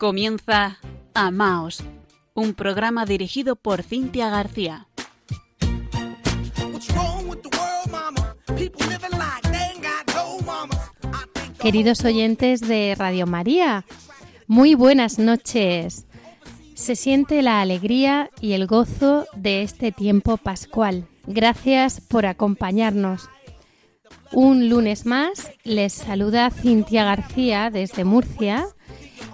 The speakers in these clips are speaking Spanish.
Comienza Amaos, un programa dirigido por Cintia García. Queridos oyentes de Radio María, muy buenas noches. Se siente la alegría y el gozo de este tiempo pascual. Gracias por acompañarnos. Un lunes más les saluda Cintia García desde Murcia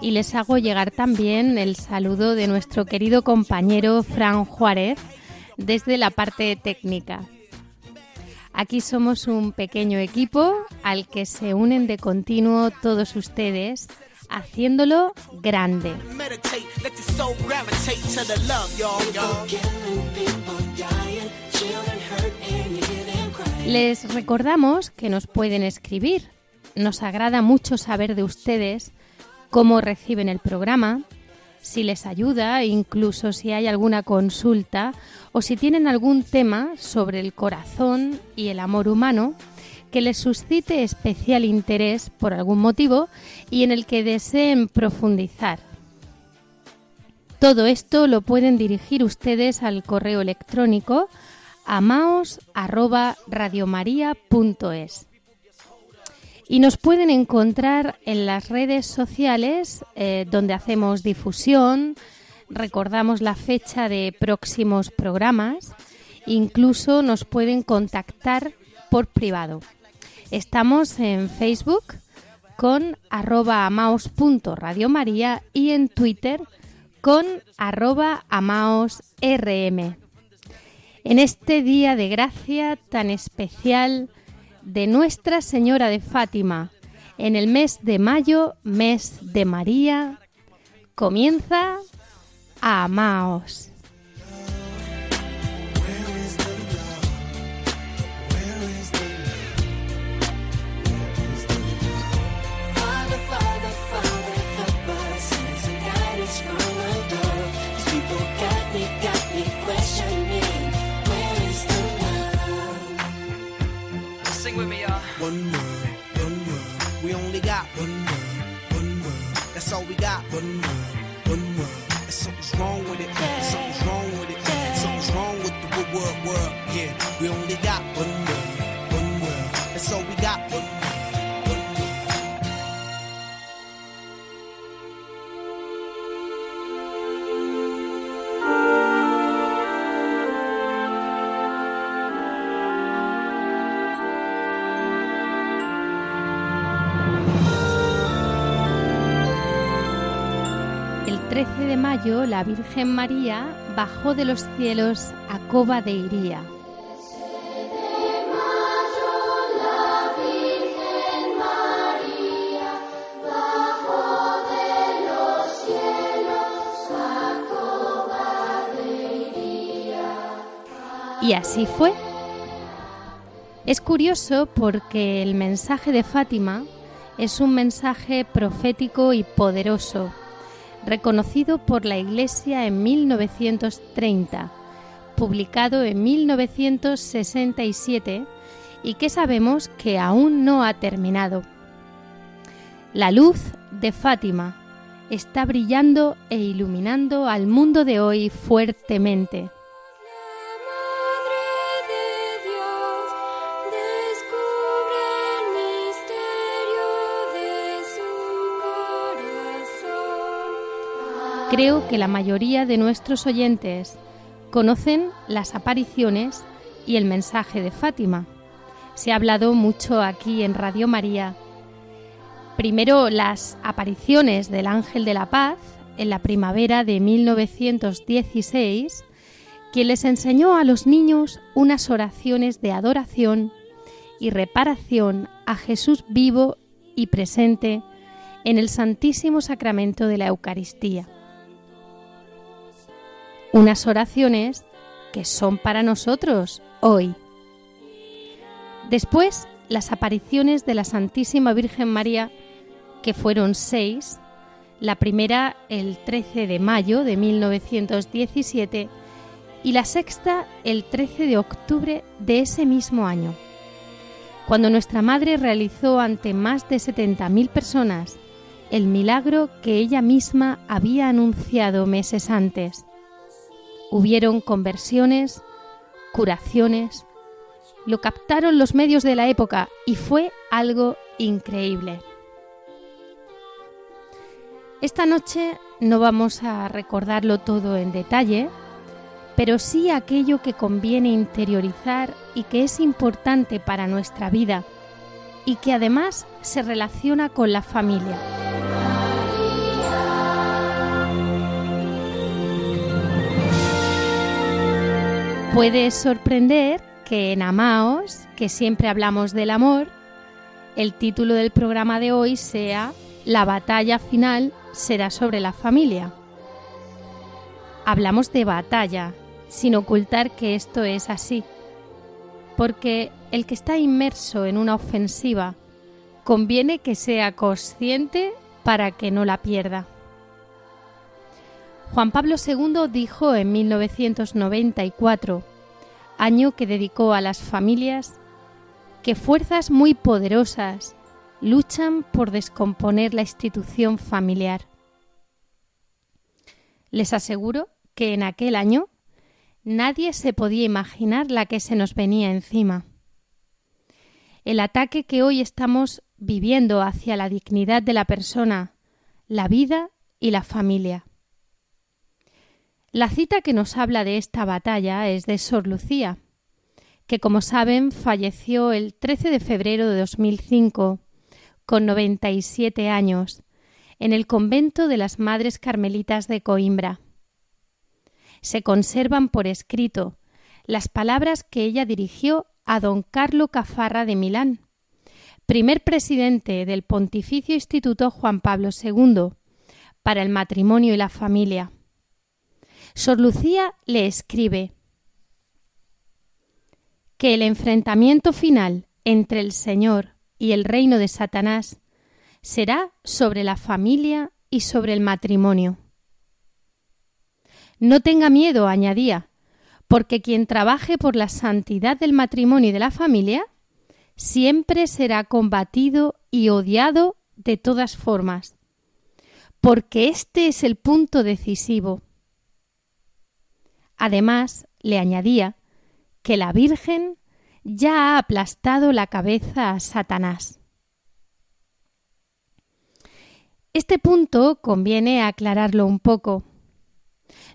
y les hago llegar también el saludo de nuestro querido compañero Fran Juárez desde la parte técnica. Aquí somos un pequeño equipo al que se unen de continuo todos ustedes, haciéndolo grande. Les recordamos que nos pueden escribir. Nos agrada mucho saber de ustedes cómo reciben el programa, si les ayuda, incluso si hay alguna consulta o si tienen algún tema sobre el corazón y el amor humano que les suscite especial interés por algún motivo y en el que deseen profundizar. Todo esto lo pueden dirigir ustedes al correo electrónico amaos@radiomaria.es y nos pueden encontrar en las redes sociales eh, donde hacemos difusión, recordamos la fecha de próximos programas, incluso nos pueden contactar por privado. Estamos en Facebook con arroba y en Twitter con arroba amaosrm. En este día de gracia tan especial, de Nuestra Señora de Fátima en el mes de mayo, mes de María, comienza a Amaos. One world, one world. We only got one world, one world. That's all we got. One world, 13 de mayo la Virgen María bajó de los cielos a Cova de Iría. Y así fue. Es curioso porque el mensaje de Fátima es un mensaje profético y poderoso, reconocido por la Iglesia en 1930, publicado en 1967 y que sabemos que aún no ha terminado. La luz de Fátima está brillando e iluminando al mundo de hoy fuertemente. Creo que la mayoría de nuestros oyentes conocen las apariciones y el mensaje de Fátima. Se ha hablado mucho aquí en Radio María. Primero las apariciones del Ángel de la Paz en la primavera de 1916, quien les enseñó a los niños unas oraciones de adoración y reparación a Jesús vivo y presente en el Santísimo Sacramento de la Eucaristía unas oraciones que son para nosotros hoy. Después, las apariciones de la Santísima Virgen María, que fueron seis, la primera el 13 de mayo de 1917 y la sexta el 13 de octubre de ese mismo año, cuando nuestra Madre realizó ante más de 70.000 personas el milagro que ella misma había anunciado meses antes. Hubieron conversiones, curaciones, lo captaron los medios de la época y fue algo increíble. Esta noche no vamos a recordarlo todo en detalle, pero sí aquello que conviene interiorizar y que es importante para nuestra vida y que además se relaciona con la familia. Puede sorprender que en Amaos, que siempre hablamos del amor, el título del programa de hoy sea La batalla final será sobre la familia. Hablamos de batalla, sin ocultar que esto es así, porque el que está inmerso en una ofensiva conviene que sea consciente para que no la pierda. Juan Pablo II dijo en 1994, año que dedicó a las familias, que fuerzas muy poderosas luchan por descomponer la institución familiar. Les aseguro que en aquel año nadie se podía imaginar la que se nos venía encima. El ataque que hoy estamos viviendo hacia la dignidad de la persona, la vida y la familia. La cita que nos habla de esta batalla es de Sor Lucía, que como saben falleció el 13 de febrero de 2005 con 97 años en el convento de las Madres Carmelitas de Coimbra. Se conservan por escrito las palabras que ella dirigió a don Carlo Cafarra de Milán, primer presidente del Pontificio Instituto Juan Pablo II para el matrimonio y la familia. Sor Lucía le escribe que el enfrentamiento final entre el Señor y el reino de Satanás será sobre la familia y sobre el matrimonio. No tenga miedo, añadía, porque quien trabaje por la santidad del matrimonio y de la familia siempre será combatido y odiado de todas formas, porque este es el punto decisivo. Además, le añadía que la Virgen ya ha aplastado la cabeza a Satanás. Este punto conviene aclararlo un poco.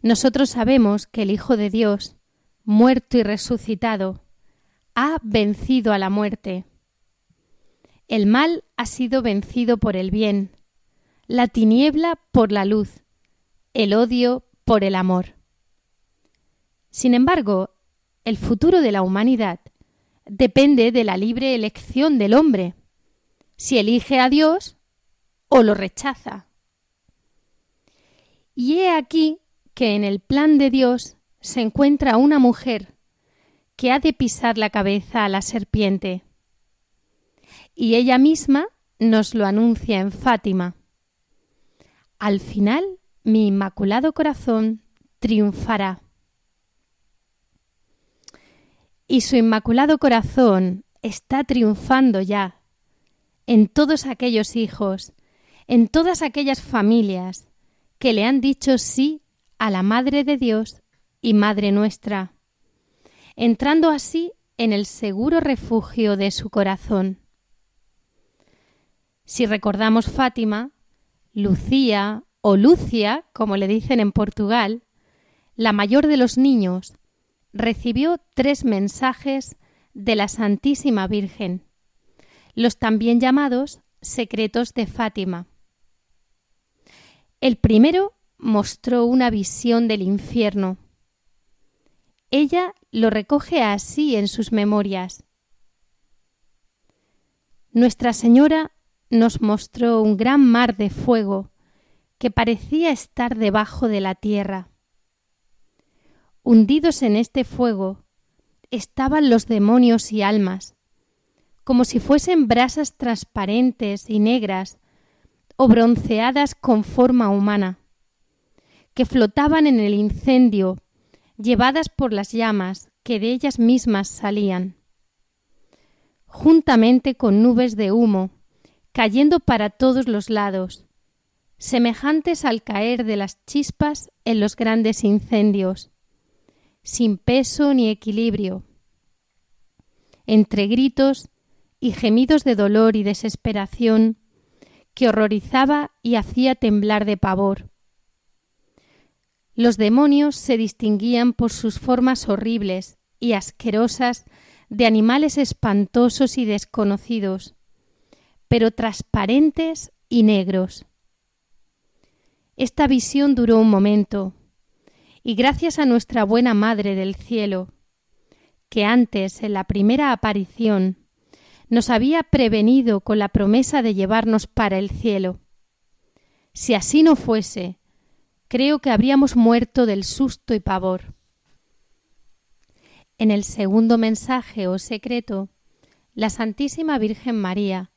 Nosotros sabemos que el Hijo de Dios, muerto y resucitado, ha vencido a la muerte. El mal ha sido vencido por el bien, la tiniebla por la luz, el odio por el amor. Sin embargo, el futuro de la humanidad depende de la libre elección del hombre, si elige a Dios o lo rechaza. Y he aquí que en el plan de Dios se encuentra una mujer que ha de pisar la cabeza a la serpiente. Y ella misma nos lo anuncia en Fátima. Al final, mi inmaculado corazón triunfará y su inmaculado corazón está triunfando ya en todos aquellos hijos, en todas aquellas familias que le han dicho sí a la Madre de Dios y Madre nuestra, entrando así en el seguro refugio de su corazón. Si recordamos Fátima, Lucía o Lucia, como le dicen en Portugal, la mayor de los niños, recibió tres mensajes de la Santísima Virgen, los también llamados secretos de Fátima. El primero mostró una visión del infierno. Ella lo recoge así en sus memorias. Nuestra Señora nos mostró un gran mar de fuego que parecía estar debajo de la tierra. Hundidos en este fuego estaban los demonios y almas, como si fuesen brasas transparentes y negras o bronceadas con forma humana, que flotaban en el incendio, llevadas por las llamas que de ellas mismas salían, juntamente con nubes de humo, cayendo para todos los lados, semejantes al caer de las chispas en los grandes incendios, sin peso ni equilibrio, entre gritos y gemidos de dolor y desesperación que horrorizaba y hacía temblar de pavor. Los demonios se distinguían por sus formas horribles y asquerosas de animales espantosos y desconocidos, pero transparentes y negros. Esta visión duró un momento, y gracias a nuestra buena Madre del Cielo, que antes, en la primera aparición, nos había prevenido con la promesa de llevarnos para el cielo. Si así no fuese, creo que habríamos muerto del susto y pavor. En el segundo mensaje o secreto, la Santísima Virgen María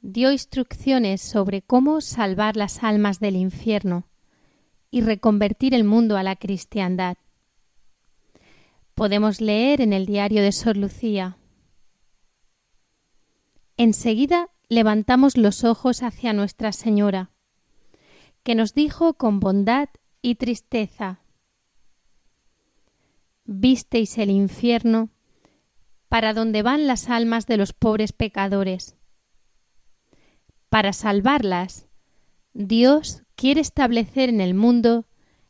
dio instrucciones sobre cómo salvar las almas del infierno y reconvertir el mundo a la cristiandad. Podemos leer en el diario de Sor Lucía. Enseguida levantamos los ojos hacia Nuestra Señora, que nos dijo con bondad y tristeza, Visteis el infierno para donde van las almas de los pobres pecadores. Para salvarlas, Dios quiere establecer en el mundo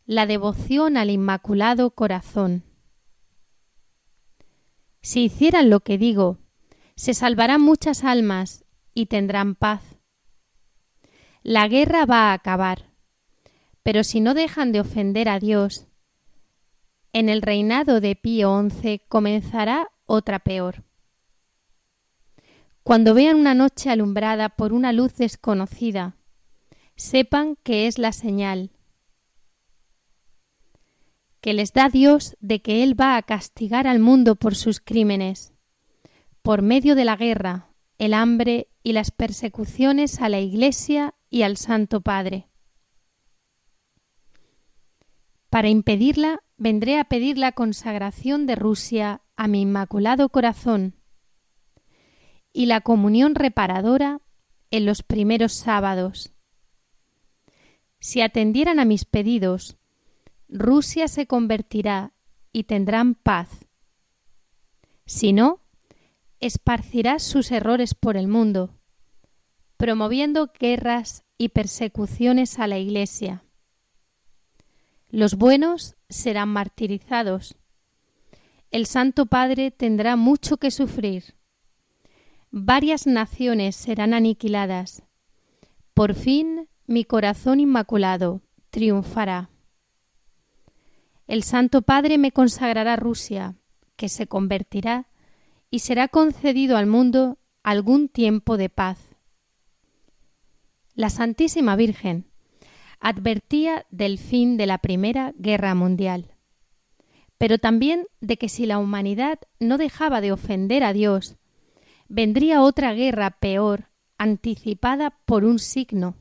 la devoción al Inmaculado Corazón. Si hicieran lo que digo, se salvarán muchas almas y tendrán paz. La guerra va a acabar, pero si no dejan de ofender a Dios, en el reinado de Pío XI comenzará otra peor. Cuando vean una noche alumbrada por una luz desconocida, sepan que es la señal que les da Dios de que Él va a castigar al mundo por sus crímenes, por medio de la guerra, el hambre y las persecuciones a la Iglesia y al Santo Padre. Para impedirla, vendré a pedir la consagración de Rusia a mi Inmaculado Corazón y la comunión reparadora en los primeros sábados si atendieran a mis pedidos, Rusia se convertirá y tendrán paz. Si no, esparcirá sus errores por el mundo, promoviendo guerras y persecuciones a la Iglesia. Los buenos serán martirizados. El Santo Padre tendrá mucho que sufrir. Varias naciones serán aniquiladas. Por fin mi corazón inmaculado triunfará. El Santo Padre me consagrará Rusia, que se convertirá y será concedido al mundo algún tiempo de paz. La Santísima Virgen advertía del fin de la Primera Guerra Mundial, pero también de que si la humanidad no dejaba de ofender a Dios, vendría otra guerra peor, anticipada por un signo,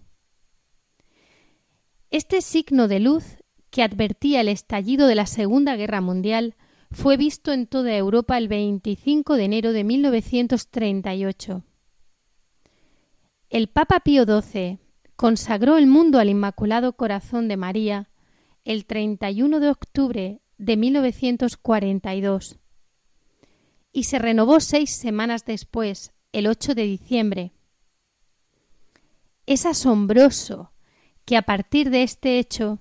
este signo de luz que advertía el estallido de la Segunda Guerra Mundial fue visto en toda Europa el 25 de enero de 1938. El Papa Pío XII consagró el mundo al Inmaculado Corazón de María el 31 de octubre de 1942 y se renovó seis semanas después, el 8 de diciembre. Es asombroso que a partir de este hecho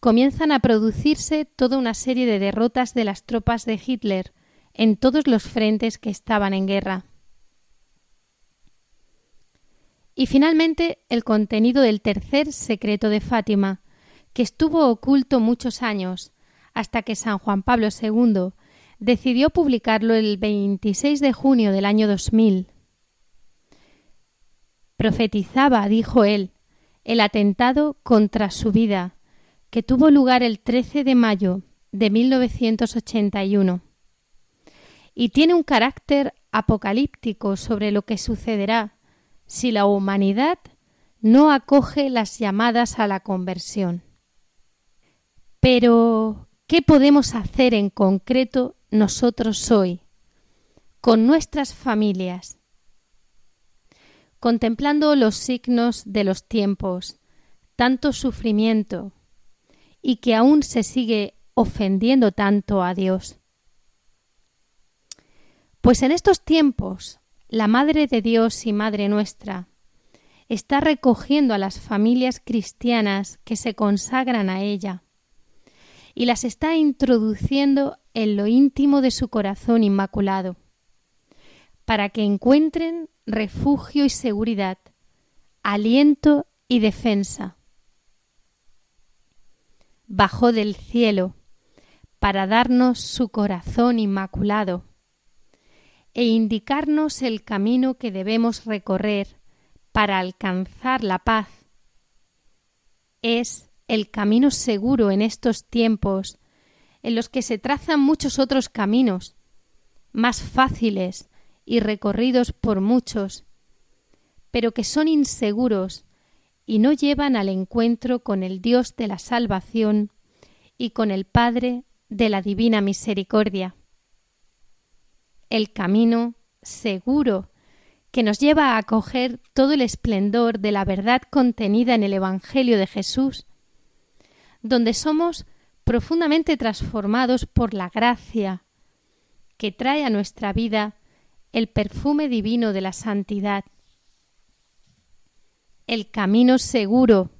comienzan a producirse toda una serie de derrotas de las tropas de Hitler en todos los frentes que estaban en guerra. Y finalmente el contenido del tercer secreto de Fátima, que estuvo oculto muchos años, hasta que San Juan Pablo II decidió publicarlo el 26 de junio del año 2000. Profetizaba, dijo él, el atentado contra su vida, que tuvo lugar el 13 de mayo de 1981, y tiene un carácter apocalíptico sobre lo que sucederá si la humanidad no acoge las llamadas a la conversión. Pero, ¿qué podemos hacer en concreto nosotros hoy, con nuestras familias, contemplando los signos de los tiempos, tanto sufrimiento y que aún se sigue ofendiendo tanto a Dios. Pues en estos tiempos, la Madre de Dios y Madre nuestra está recogiendo a las familias cristianas que se consagran a ella y las está introduciendo en lo íntimo de su corazón inmaculado, para que encuentren refugio y seguridad, aliento y defensa. Bajó del cielo para darnos su corazón inmaculado e indicarnos el camino que debemos recorrer para alcanzar la paz. Es el camino seguro en estos tiempos en los que se trazan muchos otros caminos, más fáciles y recorridos por muchos, pero que son inseguros y no llevan al encuentro con el Dios de la salvación y con el Padre de la Divina Misericordia. El camino seguro que nos lleva a acoger todo el esplendor de la verdad contenida en el Evangelio de Jesús, donde somos profundamente transformados por la gracia que trae a nuestra vida el perfume divino de la santidad, el camino seguro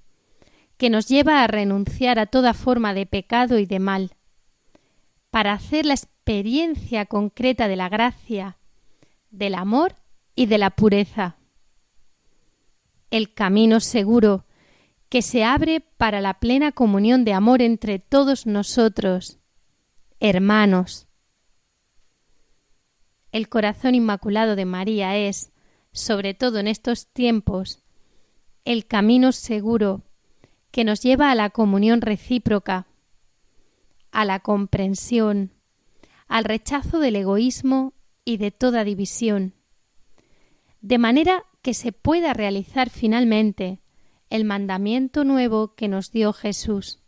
que nos lleva a renunciar a toda forma de pecado y de mal, para hacer la experiencia concreta de la gracia, del amor y de la pureza. El camino seguro que se abre para la plena comunión de amor entre todos nosotros, hermanos. El corazón inmaculado de María es, sobre todo en estos tiempos, el camino seguro que nos lleva a la comunión recíproca, a la comprensión, al rechazo del egoísmo y de toda división, de manera que se pueda realizar finalmente el mandamiento nuevo que nos dio Jesús.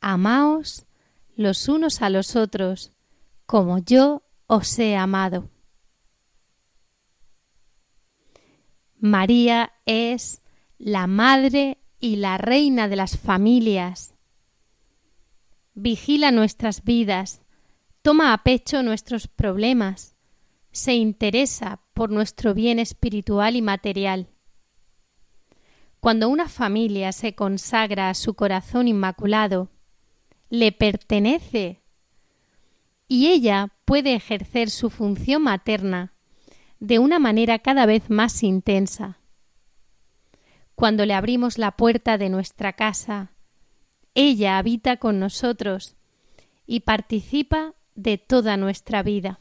Amaos los unos a los otros, como yo os he amado. María es la madre y la reina de las familias. Vigila nuestras vidas, toma a pecho nuestros problemas, se interesa por nuestro bien espiritual y material. Cuando una familia se consagra a su corazón inmaculado, le pertenece y ella puede ejercer su función materna de una manera cada vez más intensa. Cuando le abrimos la puerta de nuestra casa, ella habita con nosotros y participa de toda nuestra vida.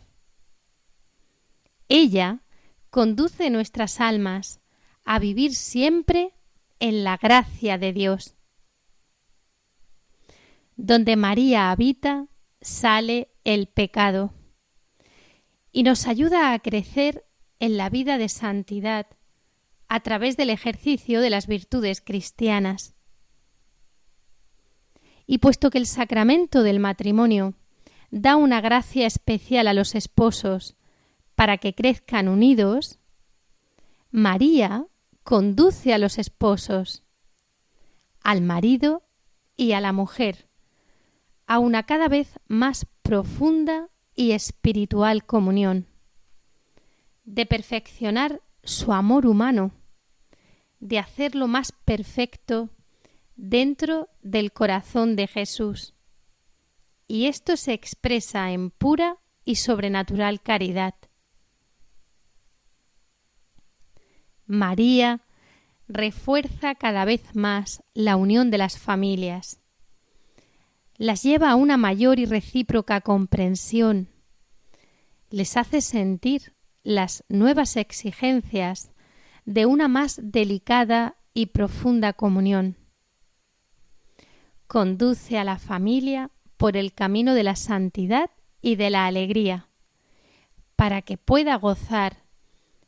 Ella conduce nuestras almas a vivir siempre en la gracia de Dios. Donde María habita, sale el pecado y nos ayuda a crecer en la vida de santidad a través del ejercicio de las virtudes cristianas. Y puesto que el sacramento del matrimonio da una gracia especial a los esposos para que crezcan unidos, María conduce a los esposos, al marido y a la mujer, a una cada vez más profunda y espiritual comunión, de perfeccionar su amor humano, de hacerlo más perfecto dentro del corazón de Jesús. Y esto se expresa en pura y sobrenatural caridad. María refuerza cada vez más la unión de las familias, las lleva a una mayor y recíproca comprensión, les hace sentir las nuevas exigencias de una más delicada y profunda comunión. Conduce a la familia por el camino de la santidad y de la alegría, para que pueda gozar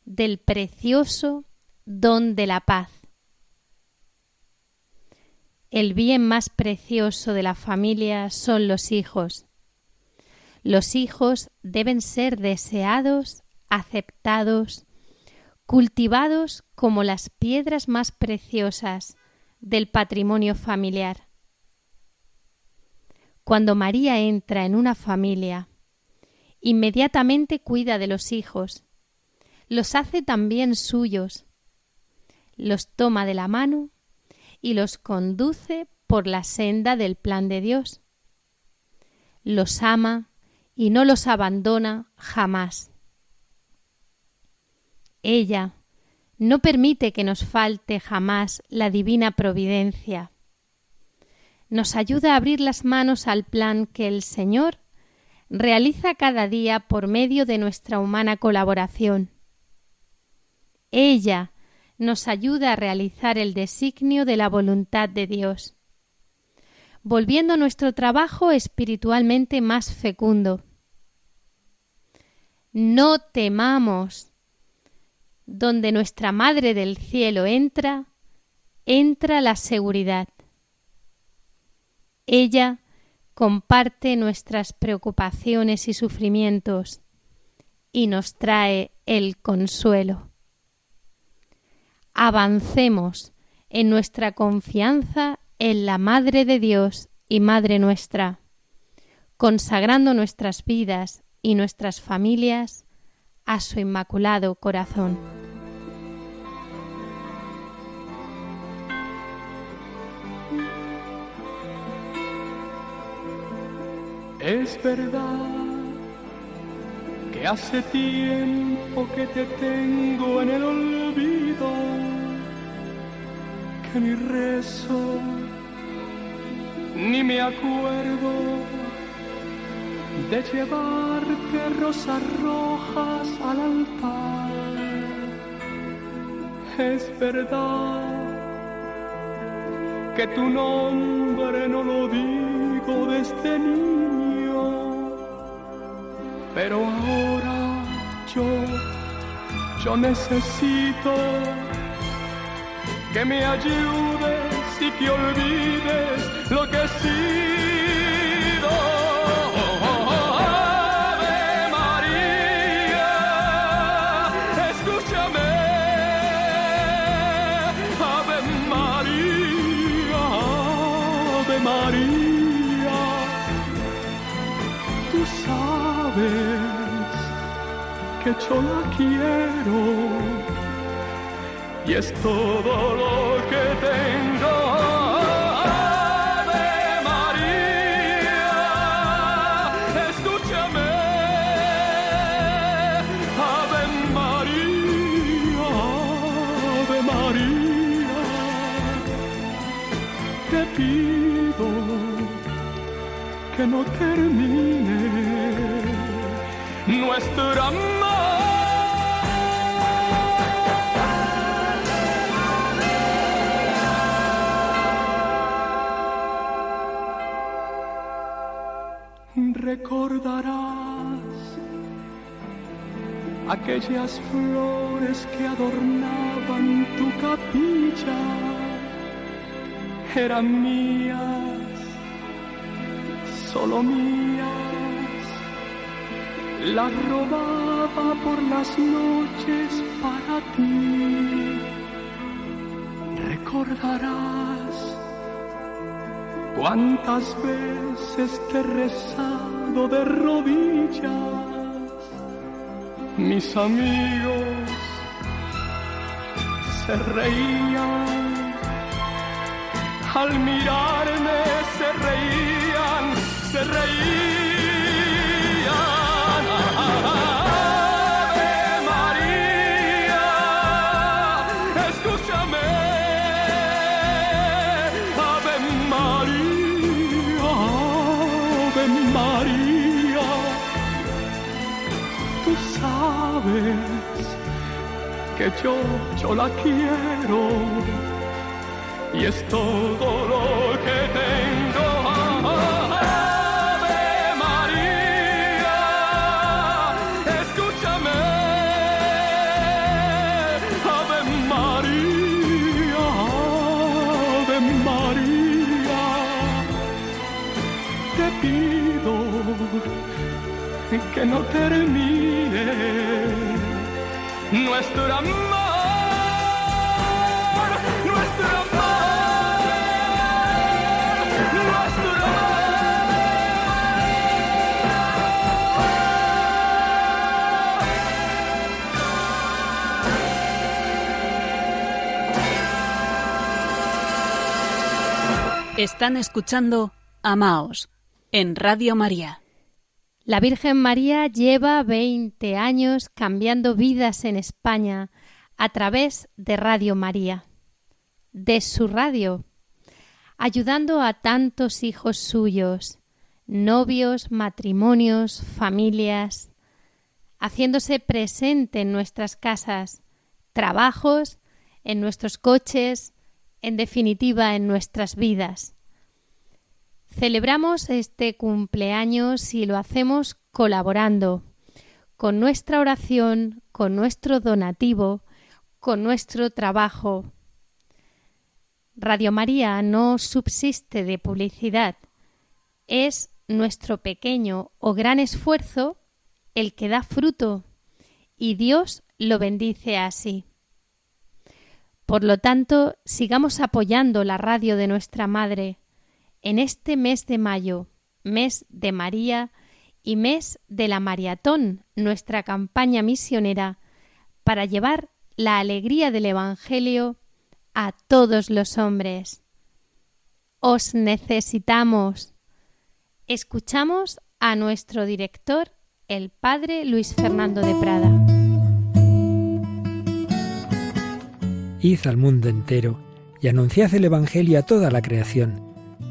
del precioso don de la paz. El bien más precioso de la familia son los hijos. Los hijos deben ser deseados, aceptados, cultivados como las piedras más preciosas del patrimonio familiar. Cuando María entra en una familia, inmediatamente cuida de los hijos, los hace también suyos, los toma de la mano y los conduce por la senda del plan de Dios. Los ama y no los abandona jamás. Ella no permite que nos falte jamás la divina providencia. Nos ayuda a abrir las manos al plan que el Señor realiza cada día por medio de nuestra humana colaboración. Ella nos ayuda a realizar el designio de la voluntad de Dios, volviendo nuestro trabajo espiritualmente más fecundo. No temamos. Donde nuestra Madre del Cielo entra, entra la seguridad. Ella comparte nuestras preocupaciones y sufrimientos y nos trae el consuelo. Avancemos en nuestra confianza en la Madre de Dios y Madre nuestra, consagrando nuestras vidas y nuestras familias a su inmaculado corazón. Es verdad que hace tiempo que te tengo en el olvido, ni rezo, ni me acuerdo de llevarte rosas rojas al altar. Es verdad que tu nombre no lo digo desde niño pero ahora yo, yo necesito que me ayudes y que olvides lo que he sido. Ave María, escúchame. Ave María, Ave María, tú sabes que yo la quiero y es todo lo que tengo. Ave María, escúchame. Ave María, Ave María, te pido que no termine nuestro amor. Recordarás aquellas flores que adornaban tu capilla, eran mías, solo mías las robaba por las noches para ti. Recordarás cuántas veces te he de rodillas. Mis amigos se reían al mirarme, se reían, se reían. Que yo, yo la quiero y es todo lo que tengo. Ave María, escúchame. Ave María, Ave María, te pido que no termine nuestro amor, nuestro amor, nuestro amor. Están escuchando Amaos en Radio María. La Virgen María lleva 20 años cambiando vidas en España a través de Radio María, de su radio, ayudando a tantos hijos suyos, novios, matrimonios, familias, haciéndose presente en nuestras casas, trabajos, en nuestros coches, en definitiva en nuestras vidas. Celebramos este cumpleaños y lo hacemos colaborando con nuestra oración, con nuestro donativo, con nuestro trabajo. Radio María no subsiste de publicidad, es nuestro pequeño o gran esfuerzo el que da fruto y Dios lo bendice así. Por lo tanto, sigamos apoyando la radio de nuestra Madre en este mes de mayo, mes de María y mes de la Maratón, nuestra campaña misionera, para llevar la alegría del Evangelio a todos los hombres. Os necesitamos. Escuchamos a nuestro director, el Padre Luis Fernando de Prada. Id al mundo entero y anunciad el Evangelio a toda la creación,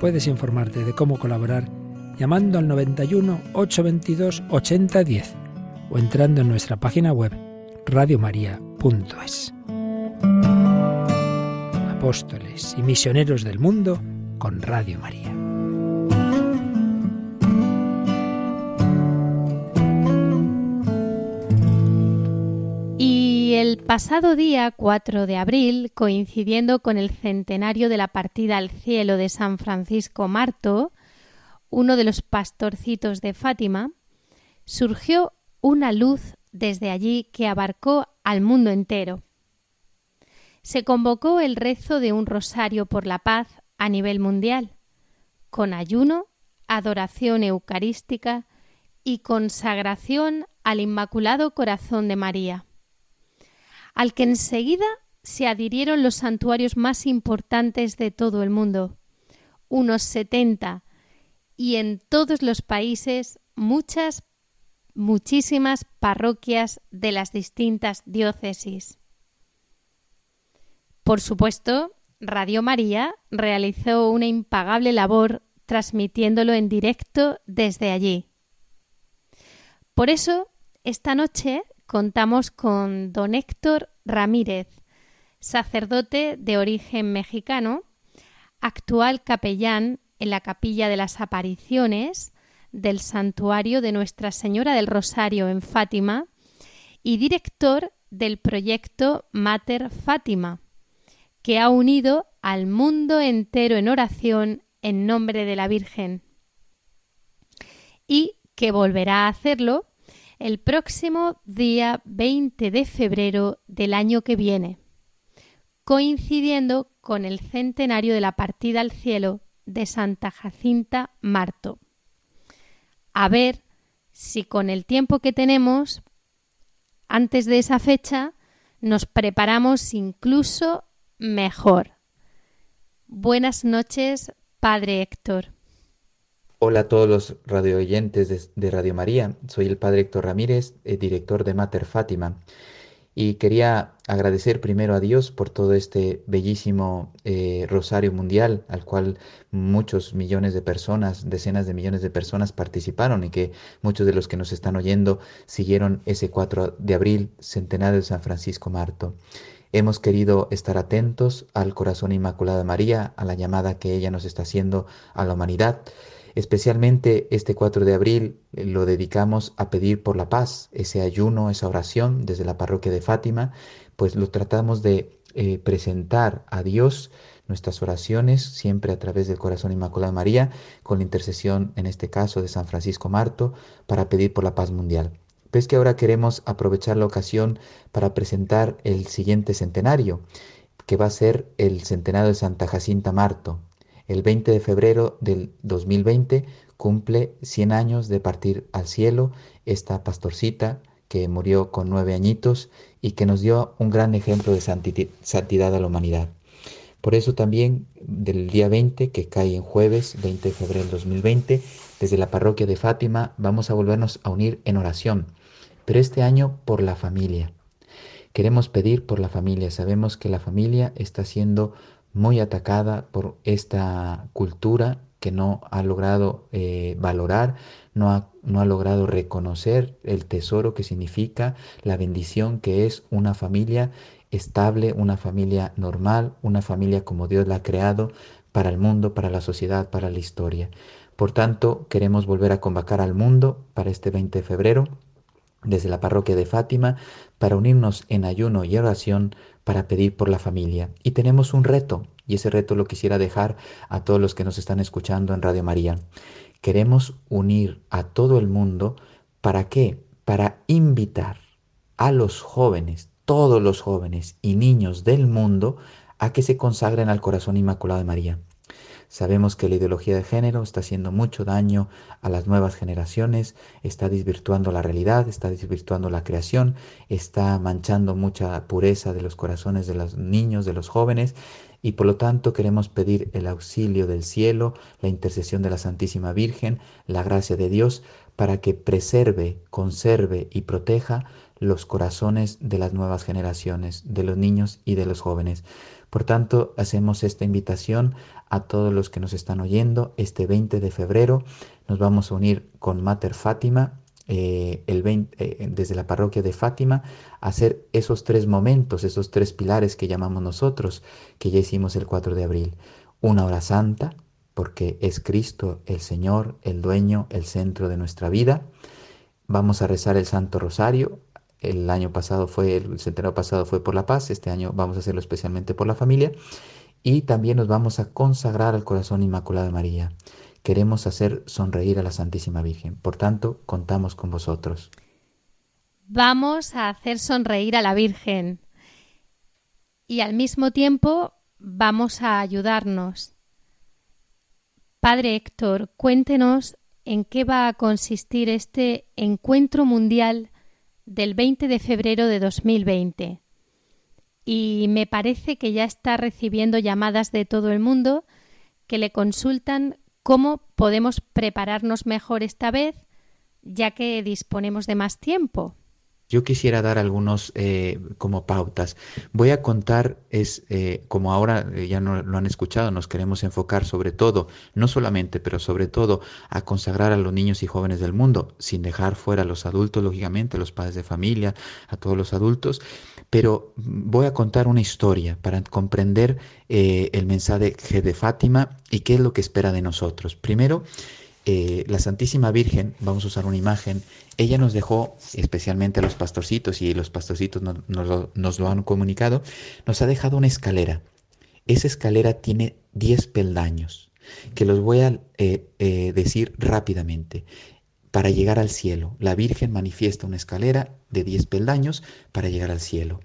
Puedes informarte de cómo colaborar llamando al 91 822 8010 o entrando en nuestra página web radiomaria.es. Apóstoles y misioneros del mundo con Radio María. El pasado día 4 de abril, coincidiendo con el centenario de la partida al cielo de San Francisco Marto, uno de los pastorcitos de Fátima, surgió una luz desde allí que abarcó al mundo entero. Se convocó el rezo de un rosario por la paz a nivel mundial, con ayuno, adoración eucarística y consagración al Inmaculado Corazón de María al que enseguida se adhirieron los santuarios más importantes de todo el mundo, unos setenta, y en todos los países muchas, muchísimas parroquias de las distintas diócesis. Por supuesto, Radio María realizó una impagable labor transmitiéndolo en directo desde allí. Por eso, esta noche contamos con don Héctor Ramírez, sacerdote de origen mexicano, actual capellán en la Capilla de las Apariciones del Santuario de Nuestra Señora del Rosario en Fátima y director del proyecto Mater Fátima, que ha unido al mundo entero en oración en nombre de la Virgen. Y que volverá a hacerlo el próximo día 20 de febrero del año que viene, coincidiendo con el centenario de la partida al cielo de Santa Jacinta Marto. A ver si con el tiempo que tenemos, antes de esa fecha, nos preparamos incluso mejor. Buenas noches, Padre Héctor. Hola a todos los radioyentes de, Radio María. Soy el Padre Héctor Ramírez, eh, director de Mater Fátima. Y quería agradecer primero a Dios por todo este bellísimo eh, rosario mundial al cual muchos millones de personas, decenas de millones de personas participaron y que muchos de los que nos están oyendo siguieron ese 4 de abril, centenario de San Francisco Marto. Hemos querido estar atentos al corazón inmaculado de María, a la llamada que ella nos está haciendo a la humanidad Especialmente este 4 de abril eh, lo dedicamos a pedir por la paz, ese ayuno, esa oración desde la parroquia de Fátima, pues lo tratamos de eh, presentar a Dios nuestras oraciones siempre a través del corazón inmaculado de María, con la intercesión en este caso de San Francisco Marto, para pedir por la paz mundial. Pues que ahora queremos aprovechar la ocasión para presentar el siguiente centenario, que va a ser el centenario de Santa Jacinta Marto. El 20 de febrero del 2020 cumple 100 años de partir al cielo esta pastorcita que murió con nueve añitos y que nos dio un gran ejemplo de santidad a la humanidad. Por eso también del día 20, que cae en jueves 20 de febrero del 2020, desde la parroquia de Fátima vamos a volvernos a unir en oración, pero este año por la familia. Queremos pedir por la familia. Sabemos que la familia está siendo muy atacada por esta cultura que no ha logrado eh, valorar, no ha, no ha logrado reconocer el tesoro que significa la bendición que es una familia estable, una familia normal, una familia como Dios la ha creado para el mundo, para la sociedad, para la historia. Por tanto, queremos volver a convocar al mundo para este 20 de febrero desde la parroquia de Fátima para unirnos en ayuno y oración para pedir por la familia. Y tenemos un reto, y ese reto lo quisiera dejar a todos los que nos están escuchando en Radio María. Queremos unir a todo el mundo, ¿para qué? Para invitar a los jóvenes, todos los jóvenes y niños del mundo, a que se consagren al corazón inmaculado de María. Sabemos que la ideología de género está haciendo mucho daño a las nuevas generaciones, está desvirtuando la realidad, está desvirtuando la creación, está manchando mucha pureza de los corazones de los niños, de los jóvenes, y por lo tanto queremos pedir el auxilio del cielo, la intercesión de la Santísima Virgen, la gracia de Dios, para que preserve, conserve y proteja los corazones de las nuevas generaciones, de los niños y de los jóvenes. Por tanto, hacemos esta invitación a todos los que nos están oyendo. Este 20 de febrero nos vamos a unir con Mater Fátima, eh, el eh, desde la parroquia de Fátima, a hacer esos tres momentos, esos tres pilares que llamamos nosotros, que ya hicimos el 4 de abril. Una hora santa, porque es Cristo el Señor, el dueño, el centro de nuestra vida. Vamos a rezar el Santo Rosario, el año pasado fue, el centenario pasado fue por la paz, este año vamos a hacerlo especialmente por la familia. Y también nos vamos a consagrar al corazón inmaculado de María. Queremos hacer sonreír a la Santísima Virgen. Por tanto, contamos con vosotros. Vamos a hacer sonreír a la Virgen. Y al mismo tiempo vamos a ayudarnos. Padre Héctor, cuéntenos en qué va a consistir este encuentro mundial del 20 de febrero de 2020 y me parece que ya está recibiendo llamadas de todo el mundo que le consultan cómo podemos prepararnos mejor esta vez ya que disponemos de más tiempo. Yo quisiera dar algunos eh, como pautas. Voy a contar, es eh, como ahora eh, ya no lo han escuchado, nos queremos enfocar sobre todo, no solamente, pero sobre todo a consagrar a los niños y jóvenes del mundo, sin dejar fuera a los adultos, lógicamente, a los padres de familia, a todos los adultos. Pero voy a contar una historia para comprender el mensaje de Fátima y qué es lo que espera de nosotros. Primero, eh, la Santísima Virgen, vamos a usar una imagen, ella nos dejó, especialmente a los pastorcitos, y los pastorcitos nos lo han comunicado, nos ha dejado una escalera. Esa escalera tiene 10 peldaños, que los voy a eh, eh, decir rápidamente. Para llegar al cielo, la Virgen manifiesta una escalera de 10 peldaños para llegar al cielo.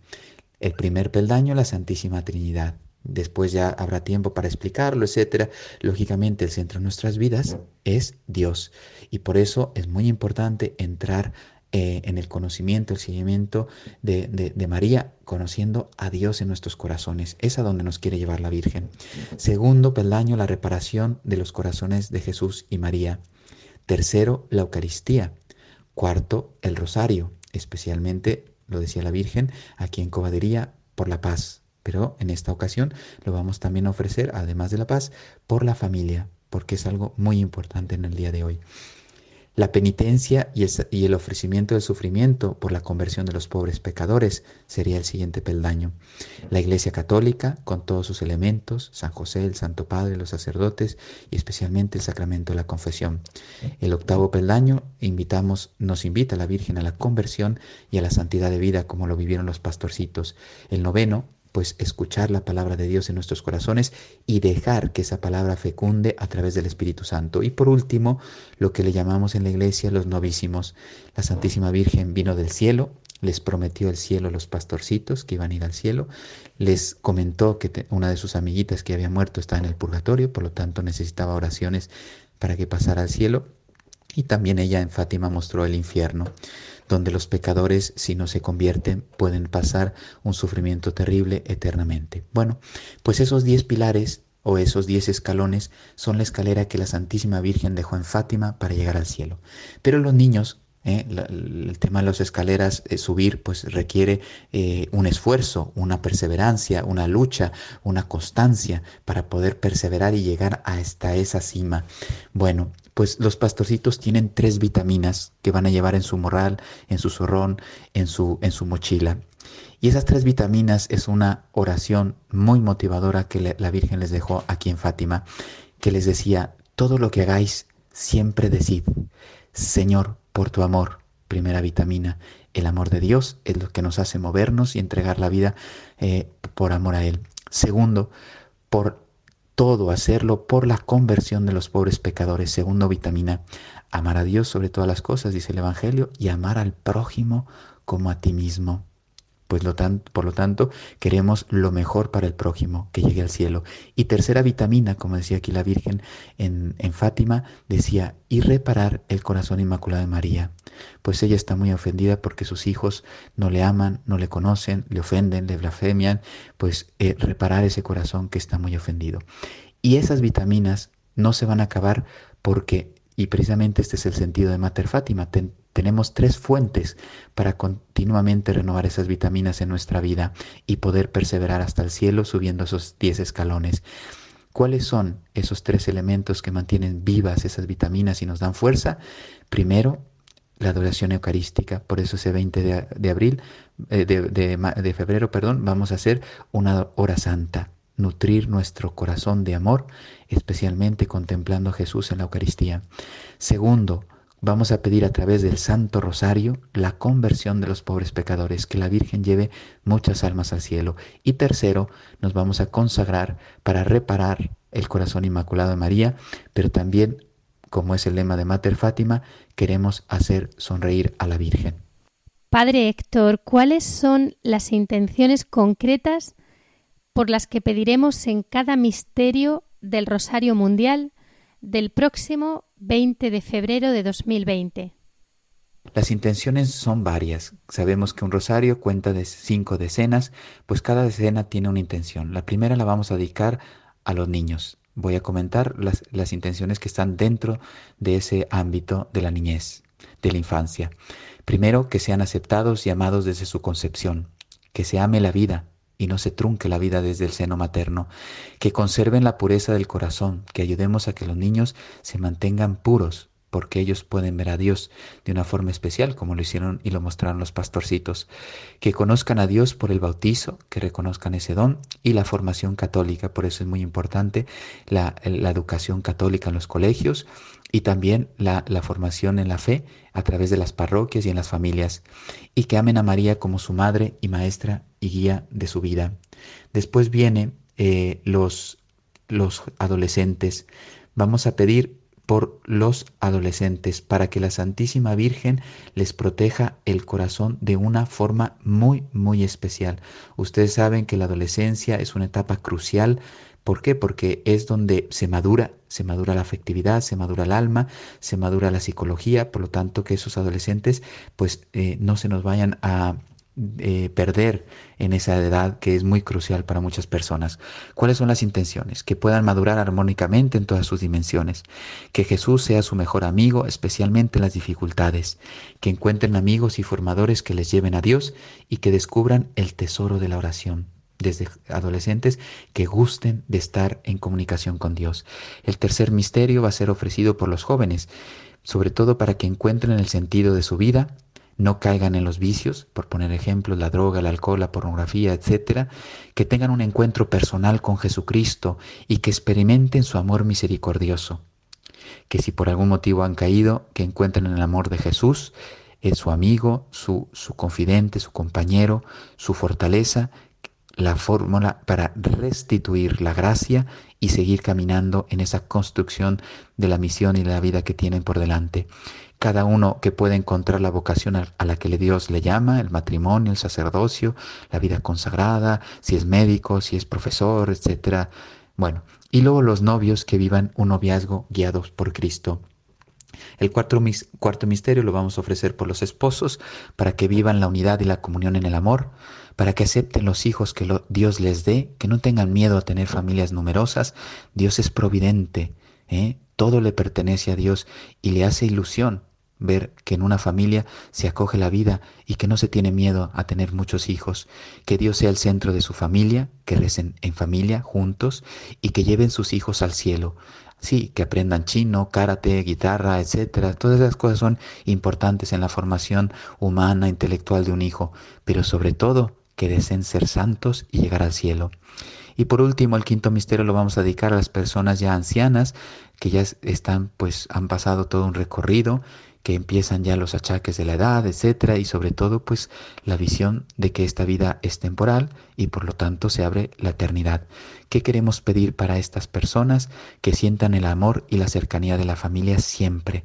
El primer peldaño, la Santísima Trinidad. Después ya habrá tiempo para explicarlo, etcétera. Lógicamente, el centro de nuestras vidas es Dios. Y por eso es muy importante entrar eh, en el conocimiento, el seguimiento de, de, María, conociendo a Dios en nuestros corazones. Es a donde nos quiere llevar la Virgen. Segundo peldaño, la reparación de los corazones de Jesús y María. Tercero, la Eucaristía. Cuarto, el rosario, especialmente, lo decía la Virgen, aquí en Cobadería, por la paz, pero en esta ocasión lo vamos también a ofrecer, además de la paz, por la familia, porque es algo muy importante en el día de hoy. La penitencia y el, ofrecimiento del sufrimiento por la conversión de los pobres pecadores sería el siguiente peldaño. La Iglesia Católica, con todos sus elementos, San José, el Santo Padre, los sacerdotes y especialmente el sacramento de la confesión. El octavo peldaño invitamos, nos invita a la Virgen a la conversión y a la santidad de vida como lo vivieron los pastorcitos. El noveno pues escuchar la palabra de Dios en nuestros corazones y dejar que esa palabra fecunde a través del Espíritu Santo. Y por último, lo que le llamamos en la iglesia los novísimos. La Santísima Virgen vino del cielo, les prometió el cielo a los pastorcitos que iban a ir al cielo, les comentó que una de sus amiguitas que había muerto estaba en el purgatorio, por lo tanto necesitaba oraciones para que pasara al cielo. Y también ella en Fátima mostró el infierno donde los pecadores, si no se convierten, pueden pasar un sufrimiento terrible eternamente. Bueno, pues esos diez pilares o esos diez escalones son la escalera que la Santísima Virgen dejó en Fátima para llegar al cielo. Pero los niños ¿eh? el tema de las escaleras, eh, subir, pues requiere eh, un esfuerzo, una perseverancia, una lucha, una constancia para poder perseverar y llegar hasta esa cima. Bueno, pues los pastorcitos tienen tres vitaminas que van a llevar en su morral, en su zorrón, en su, en su mochila. Y esas tres vitaminas es una oración muy motivadora que la Virgen les dejó aquí en Fátima, que les decía, todo lo que hagáis, siempre decid, Señor, por tu amor, primera vitamina, el amor de Dios es lo que nos hace movernos y entregar la vida eh, por amor a Él. Segundo, por todo hacerlo por la conversión de los pobres pecadores. Segundo, vitamina, amar a Dios sobre todas las cosas, dice el Evangelio, y amar al prójimo como a ti mismo. Pues por lo tanto, queremos lo mejor para el prójimo, que llegue al cielo. Y tercera vitamina, como decía aquí la Virgen en, en Fátima, decía, y reparar el corazón inmaculado de María. Pues ella está muy ofendida porque sus hijos no le aman, no le conocen, le ofenden, le blasfemian, pues eh, reparar ese corazón que está muy ofendido. Y esas vitaminas no se van a acabar porque, y precisamente este es el sentido de Mater Fátima, tenemos tres fuentes para continuamente renovar esas vitaminas en nuestra vida y poder perseverar hasta el cielo subiendo esos diez escalones. ¿Cuáles son esos tres elementos que mantienen vivas esas vitaminas y nos dan fuerza? Primero, la adoración eucarística. Por eso ese 20 de, abril, eh, de, febrero, perdón, vamos a hacer una hora santa, nutrir nuestro corazón de amor, especialmente contemplando a Jesús en la Eucaristía. Segundo, vamos a pedir a través del Santo Rosario la conversión de los pobres pecadores, que la Virgen lleve muchas almas al cielo. Y tercero, nos vamos a consagrar para reparar el corazón inmaculado de María, pero también como es el lema de Mater Fátima, queremos hacer sonreír a la Virgen. Padre Héctor, ¿cuáles son las intenciones concretas por las que pediremos en cada misterio del Rosario Mundial del próximo 20 de febrero de 2020? Las intenciones son varias. Sabemos que un rosario cuenta de cinco decenas, pues cada decena tiene una intención. La primera la vamos a dedicar a los niños, voy a comentar las, las intenciones que están dentro de ese ámbito de la niñez, de la infancia. Primero, que sean aceptados y amados desde su concepción, que se ame la vida y no se trunque la vida desde el seno materno, que conserven la pureza del corazón, que ayudemos a que los niños se mantengan puros, porque ellos pueden ver a Dios de una forma especial, como lo hicieron y lo mostraron los pastorcitos. Que conozcan a Dios por el bautizo, que reconozcan ese don y la formación católica. Por eso es muy importante la, educación católica en los colegios y también la, formación en la fe a través de las parroquias y en las familias. Y que amen a María como su madre y maestra y guía de su vida. Después viene eh, los, los adolescentes. Vamos a pedir por los adolescentes para que la Santísima Virgen les proteja el corazón de una forma muy, muy especial. Ustedes saben que la adolescencia es una etapa crucial. ¿Por qué? Porque es donde se madura, se madura la afectividad, se madura el alma, se madura la psicología, por lo tanto que esos adolescentes pues eh, no se nos vayan a eh, perder en esa edad que es muy crucial para muchas personas. ¿Cuáles son las intenciones? Que puedan madurar armónicamente en todas sus dimensiones, que Jesús sea su mejor amigo, especialmente en las dificultades, que encuentren amigos y formadores que les lleven a Dios y que descubran el tesoro de la oración desde adolescentes que gusten de estar en comunicación con Dios. El tercer misterio va a ser ofrecido por los jóvenes sobre todo para que encuentren el sentido de su vida, no caigan en los vicios, por poner ejemplos, la droga, el alcohol, la pornografía, etcétera, que tengan un encuentro personal con Jesucristo y que experimenten su amor misericordioso. Que si por algún motivo han caído, que encuentren el amor de Jesús, es su amigo, su, su confidente, su compañero, su fortaleza, la fórmula para restituir la gracia y seguir caminando en esa construcción de la misión y de la vida que tienen por delante. Cada uno que pueda encontrar la vocación a la que Dios le llama, el matrimonio, el sacerdocio, la vida consagrada, si es médico, si es profesor, etc. Bueno, y luego los novios que vivan un noviazgo guiados por Cristo. El cuarto, cuarto misterio lo vamos a ofrecer por los esposos para que vivan la unidad y la comunión en el amor, para que acepten los hijos que Dios les dé, que no tengan miedo a tener familias numerosas. Dios es providente, ¿eh? todo le pertenece a Dios y le hace ilusión ver que en una familia se acoge la vida y que no se tiene miedo a tener muchos hijos, que Dios sea el centro de su familia, que recen en familia juntos y que lleven sus hijos al cielo. Sí, que aprendan chino, karate, guitarra, etcétera. Todas esas cosas son importantes en la formación humana, intelectual de un hijo, pero sobre todo que deseen ser santos y llegar al cielo. Y por último, el quinto misterio lo vamos a dedicar a las personas ya ancianas que ya están, pues, han pasado todo un recorrido, que empiezan ya los achaques de la edad, etcétera, y sobre todo, pues, la visión de que esta vida es temporal y por lo tanto se abre la eternidad. ¿Qué queremos pedir para estas personas? Que sientan el amor y la cercanía de la familia siempre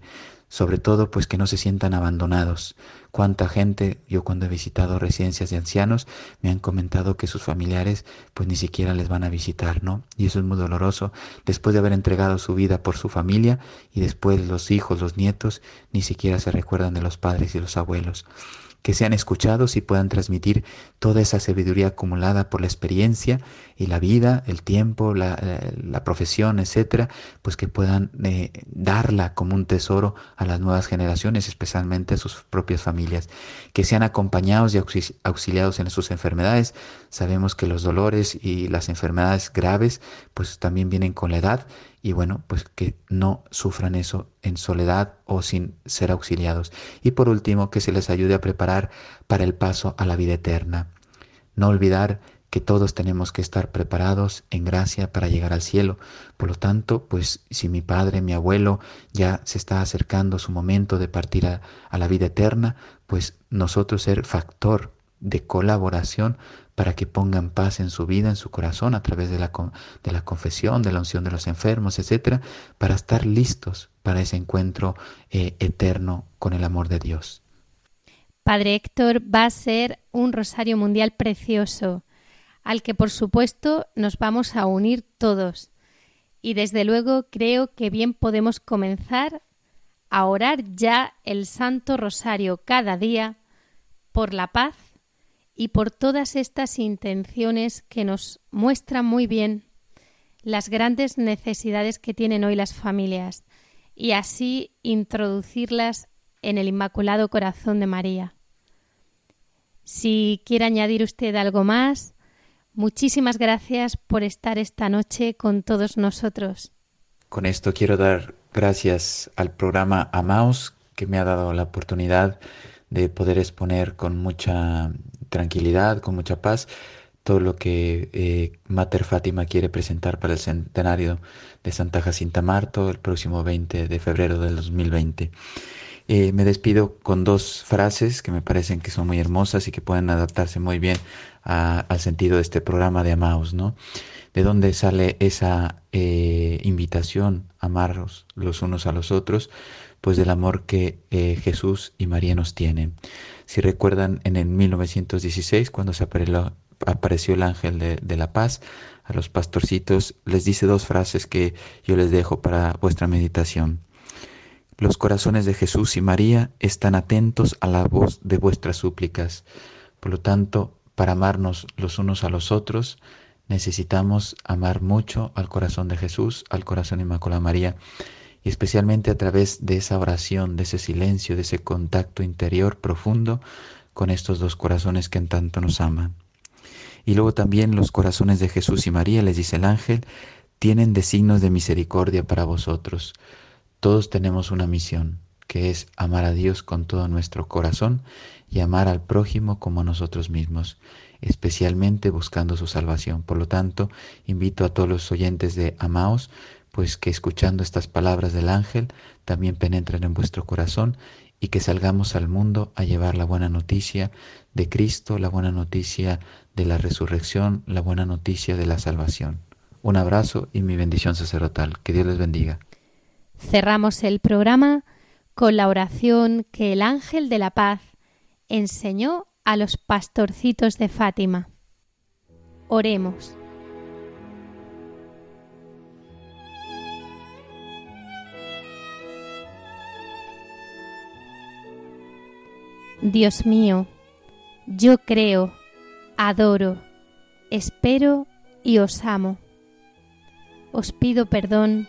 sobre todo pues que no se sientan abandonados. Cuánta gente, yo cuando he visitado residencias de ancianos, me han comentado que sus familiares pues ni siquiera les van a visitar, ¿no? Y eso es muy doloroso, después de haber entregado su vida por su familia y después los hijos, los nietos, ni siquiera se recuerdan de los padres y los abuelos que sean escuchados y puedan transmitir toda esa sabiduría acumulada por la experiencia y la vida, el tiempo, la, eh, profesión, etcétera, pues que puedan eh, darla como un tesoro a las nuevas generaciones, especialmente a sus propias familias, que sean acompañados y auxiliados en sus enfermedades. Sabemos que los dolores y las enfermedades graves, pues también vienen con la edad y bueno, pues que no sufran eso en soledad o sin ser auxiliados. Y por último, que se les ayude a preparar para el paso a la vida eterna. No olvidar que todos tenemos que estar preparados en gracia para llegar al cielo. Por lo tanto, pues si mi padre, mi abuelo ya se está acercando su momento de partir a, a la vida eterna, pues nosotros ser factor de colaboración para que pongan paz en su vida, en su corazón, a través de la, de la confesión, de la unción de los enfermos, etcétera, para estar listos para ese encuentro eh, eterno con el amor de Dios. Padre Héctor, va a ser un rosario mundial precioso, al que por supuesto nos vamos a unir todos. Y desde luego creo que bien podemos comenzar a orar ya el Santo Rosario cada día por la paz y por todas estas intenciones que nos muestran muy bien las grandes necesidades que tienen hoy las familias y así introducirlas en el Inmaculado Corazón de María. Si quiere añadir usted algo más, muchísimas gracias por estar esta noche con todos nosotros. Con esto quiero dar gracias al programa Amaos que me ha dado la oportunidad de poder exponer con mucha tranquilidad, con mucha paz, todo lo que eh, Mater Fátima quiere presentar para el centenario de Santa Jacinta Marto el próximo 20 de febrero del 2020. Eh, me despido con dos frases que me parecen que son muy hermosas y que pueden adaptarse muy bien al sentido de este programa de Amaos, ¿no? ¿De dónde sale esa eh, invitación a amarnos los unos a los otros? Pues del amor que Jesús y María nos tienen. Si recuerdan, en el 1916, cuando se apareció el ángel de, la paz a los pastorcitos, les dice dos frases que yo les dejo para vuestra meditación. Los corazones de Jesús y María están atentos a la voz de vuestras súplicas. Por lo tanto, para amarnos los unos a los otros, necesitamos amar mucho al corazón de Jesús, al corazón de Inmaculada María y especialmente a través de esa oración, de ese silencio, de ese contacto interior profundo con estos dos corazones que en tanto nos aman. Y luego también los corazones de Jesús y María, les dice el ángel, tienen designos de misericordia para vosotros. Todos tenemos una misión, que es amar a Dios con todo nuestro corazón y amar al prójimo como a nosotros mismos, especialmente buscando su salvación. Por lo tanto, invito a todos los oyentes de Amaos, pues que escuchando estas palabras del ángel también penetren en vuestro corazón y que salgamos al mundo a llevar la buena noticia de Cristo, la buena noticia de la resurrección, la buena noticia de la salvación. Un abrazo y mi bendición sacerdotal. Que Dios les bendiga. Cerramos el programa con la oración que el ángel de la paz enseñó a los pastorcitos de Fátima. Oremos. Dios mío, yo creo, adoro, espero y os amo. Os pido perdón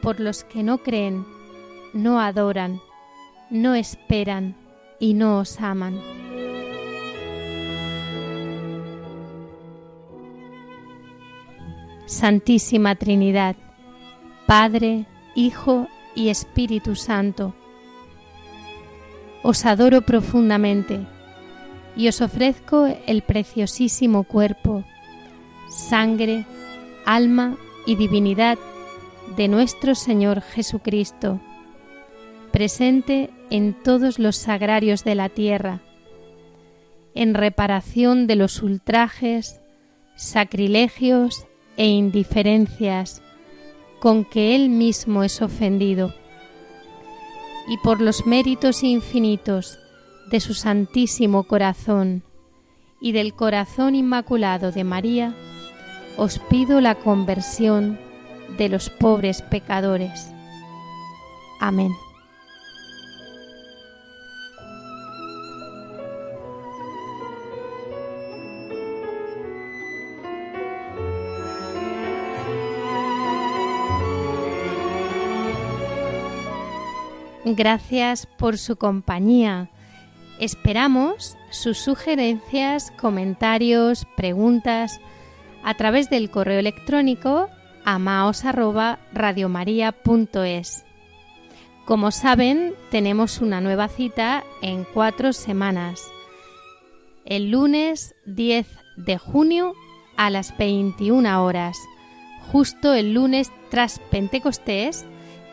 por los que no creen, no adoran, no esperan y no os aman. Santísima Trinidad, Padre, Hijo y Espíritu Santo, os adoro profundamente y os ofrezco el preciosísimo cuerpo, sangre, alma y divinidad de nuestro Señor Jesucristo, presente en todos los sagrarios de la tierra, en reparación de los ultrajes, sacrilegios e indiferencias con que Él mismo es ofendido y por los méritos infinitos de su Santísimo Corazón y del Corazón Inmaculado de María, os pido la conversión de los pobres pecadores. Amén. Gracias por su compañía. Esperamos sus sugerencias, comentarios, preguntas a través del correo electrónico amaos@radiomaria.es. Como saben, tenemos una nueva cita en cuatro semanas. El lunes 10 de junio a las 21 horas, justo el lunes tras Pentecostés,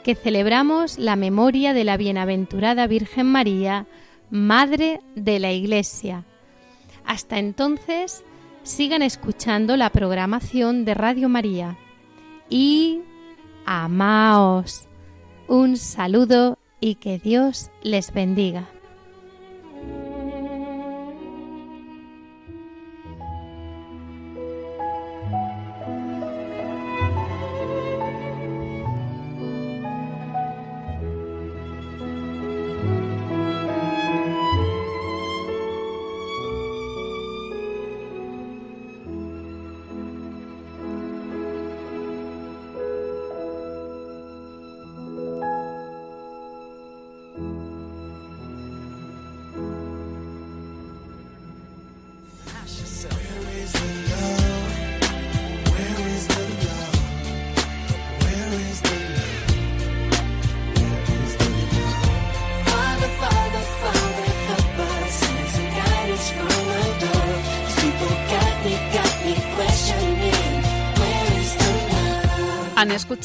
que celebramos la memoria de la bienaventurada Virgen María, Madre de la Iglesia. Hasta entonces, sigan escuchando la programación de Radio María y amaos. Un saludo y que Dios les bendiga.